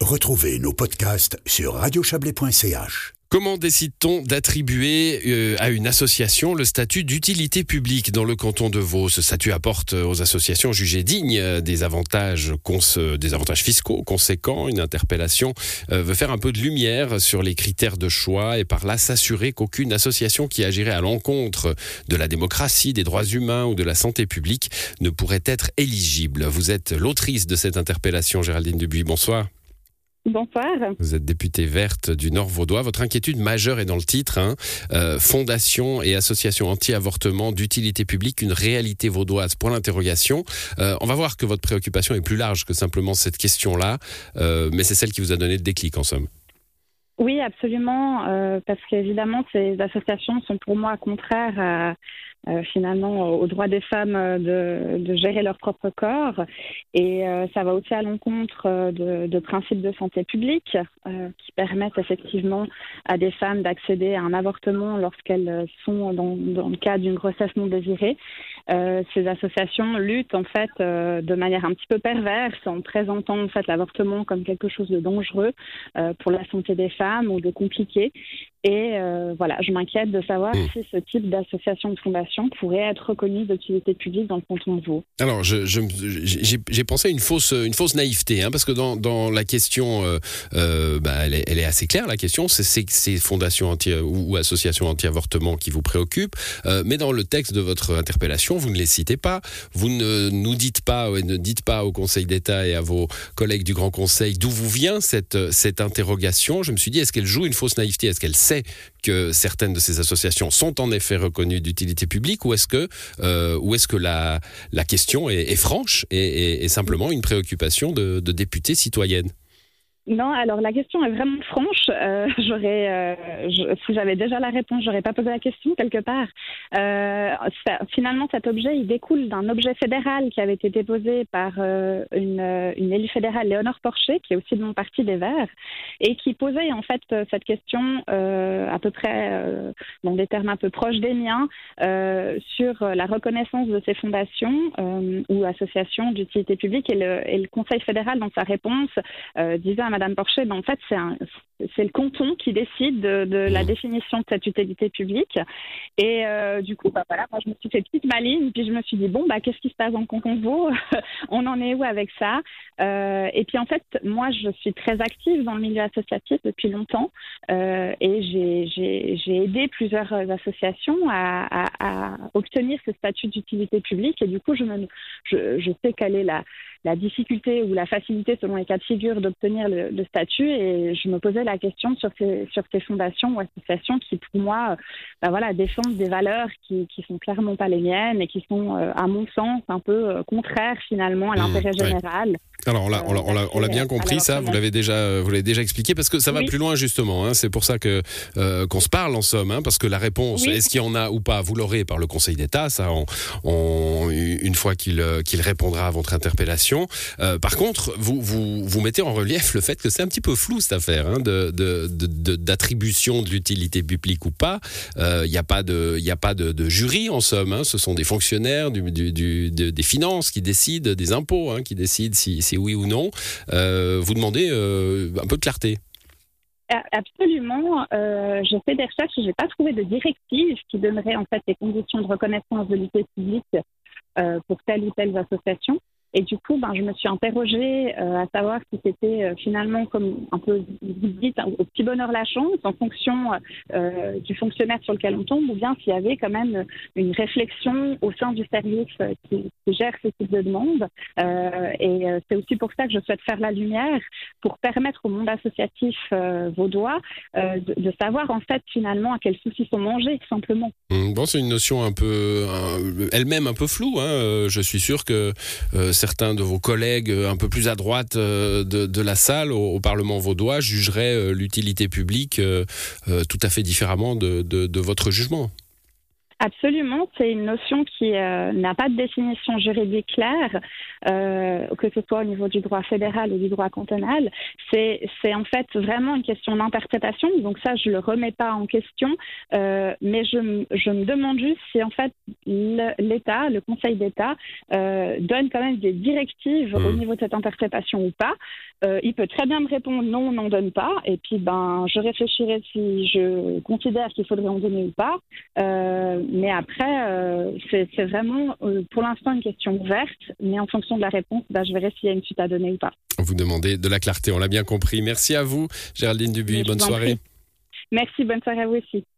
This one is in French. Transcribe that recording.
Retrouvez nos podcasts sur radiochablais.ch. Comment décide-t-on d'attribuer euh, à une association le statut d'utilité publique dans le canton de Vaud? Ce statut apporte aux associations jugées dignes euh, des avantages, des avantages fiscaux conséquents. Une interpellation euh, veut faire un peu de lumière sur les critères de choix et par là s'assurer qu'aucune association qui agirait à l'encontre de la démocratie, des droits humains ou de la santé publique ne pourrait être éligible. Vous êtes l'autrice de cette interpellation, Géraldine Dubuis. Bonsoir. Bonsoir. Vous êtes députée verte du Nord Vaudois. Votre inquiétude majeure est dans le titre hein. euh, Fondation et association anti-avortement d'utilité publique, une réalité vaudoise Point d'interrogation. Euh, on va voir que votre préoccupation est plus large que simplement cette question-là, euh, mais c'est celle qui vous a donné le déclic en somme. Oui, absolument, parce qu'évidemment, ces associations sont pour moi contraires à, euh, finalement aux droits des femmes euh, de, de, gérer leur propre corps. Et euh, ça va aussi à l'encontre de, de, principes de santé publique qui permettent effectivement à des femmes d'accéder à un avortement lorsqu'elles sont dans, dans, le cas d'une grossesse non désirée. ces associations luttent en fait de manière un petit peu perverse en présentant en fait l'avortement comme quelque chose de dangereux pour la santé des femmes ou de compliqué. Et voilà, je m'inquiète de savoir mmh. si ce type d'association de fondation pourrait être reconnue d'utilité publique dans le canton de Vaud. Alors, j'ai pensé à une fausse, une fausse naïveté, hein, parce que dans, la question, euh, euh, bah, elle, est, assez claire, la question, c'est ces fondations ou, associations anti-avortement qui vous préoccupent, euh, mais dans le texte de votre interpellation, vous ne les citez pas, vous ne nous dites pas, ne dites pas au Conseil d'État et à vos collègues du Grand Conseil d'où vous vient cette, cette interrogation. Je me suis dit, est-ce qu'elle joue une fausse naïveté? Est-ce qu'elle sait que certaines de ces associations sont en effet reconnues d'utilité publique? Ou est-ce que, euh, est que la, question est, franche et, simplement une préoccupation de, de députée citoyenne non, alors la question est vraiment franche. Euh, j'aurais, euh, si j'avais déjà la réponse, j'aurais pas posé la question quelque part. Euh, finalement, cet objet, il découle d'un objet fédéral qui avait été déposé par une, élue fédérale, Léonore Porcher, qui est aussi de mon parti des Verts, et qui posait en fait cette question à peu près dans des termes un peu proches des miens sur la reconnaissance de ces fondations ou associations d'utilité publique. Et le, et le, Conseil fédéral, dans sa réponse, disait à Madame Porcher, ben, en fait, c'est le canton qui décide de, la mmh. définition de cette utilité publique. Et euh, du coup, bah, voilà, moi, je me suis fait petite maline, puis je me suis dit, bon, bah, qu'est-ce qui se passe le canton Vaud? On en est où avec ça? Euh, Et puis, en fait, moi, je suis très active dans le milieu associatif depuis longtemps euh, et j'ai aidé plusieurs associations à, obtenir ce statut d'utilité publique. Et du coup, je, me, je, je sais quelle est la, la difficulté ou la facilité selon les cas de figure d'obtenir le, statut et je me posais la question sur ces, sur ces fondations ou associations qui pour moi ben voilà, défendent des valeurs qui, qui sont clairement pas les miennes et qui sont euh, à mon sens un peu euh, contraires finalement à mmh, l'intérêt général. Alors on l'a, on l'a, bien compris ça, vous l'avez déjà, vous l'avez déjà expliqué parce que ça va plus loin justement. Hein, c'est pour ça que euh, qu'on se parle en somme, hein, parce que la réponse, est-ce qu'il y en a ou pas, vous l'aurez par le Conseil d'État, ça, on, une fois qu'il qu'il répondra à votre interpellation. Euh, par contre, vous, vous vous mettez en relief le fait que c'est un petit peu flou cette affaire hein, de, d'attribution de, l'utilité publique ou pas. Il euh, n'y a pas de, il a pas de, jury en somme. Hein, ce sont des fonctionnaires des finances qui décident, des impôts hein, qui décident si oui ou non. Euh, vous demandez euh, un peu de clarté. Absolument. Euh, j'ai fait des recherches et je n'ai pas trouvé de directive qui donnerait en fait les conditions de reconnaissance de l'utilité publique pour telle ou telle association. Et du coup, ben, je me suis interrogée euh, à savoir si c'était euh, finalement, comme un peu vous dites, au petit bonheur la chance, en fonction euh, du fonctionnaire sur lequel on tombe, ou bien s'il y avait quand même une réflexion au sein du service qui, gère ce type de demande. et c'est aussi pour ça que je souhaite faire la lumière, pour permettre au monde associatif vaudois de, savoir en fait finalement à quels soucis sont mangés, simplement. Mmh, bon, c'est une notion un peu, elle-même un peu floue. Hein. Je suis sûr que certains de vos collègues euh, un peu plus à droite euh, de, la salle au, Parlement vaudois jugeraient euh, l'utilité publique tout à fait différemment de votre jugement. Absolument, c'est une notion qui euh, n'a pas de définition juridique claire, euh, que ce soit au niveau du droit fédéral ou du droit cantonal. C'est, c'est en fait vraiment une question d'interprétation. Donc ça, je le remets pas en question, euh, mais je, je, me demande juste si en fait l'État, le Conseil d'État, donne quand même des directives au mmh. niveau de cette interprétation ou pas. Euh, il peut très bien me répondre non, on n'en donne pas. Et puis, ben, je réfléchirai si je considère qu'il faudrait en donner ou pas. Euh, mais après, euh, c'est vraiment pour l'instant une question ouverte. Mais en fonction de la réponse, ben, je verrai s'il y a une suite à donner ou pas. Vous demandez de la clarté, on l'a bien compris. Merci à vous, Géraldine Dubuis. bonne soirée. Merci, bonne soirée à vous aussi.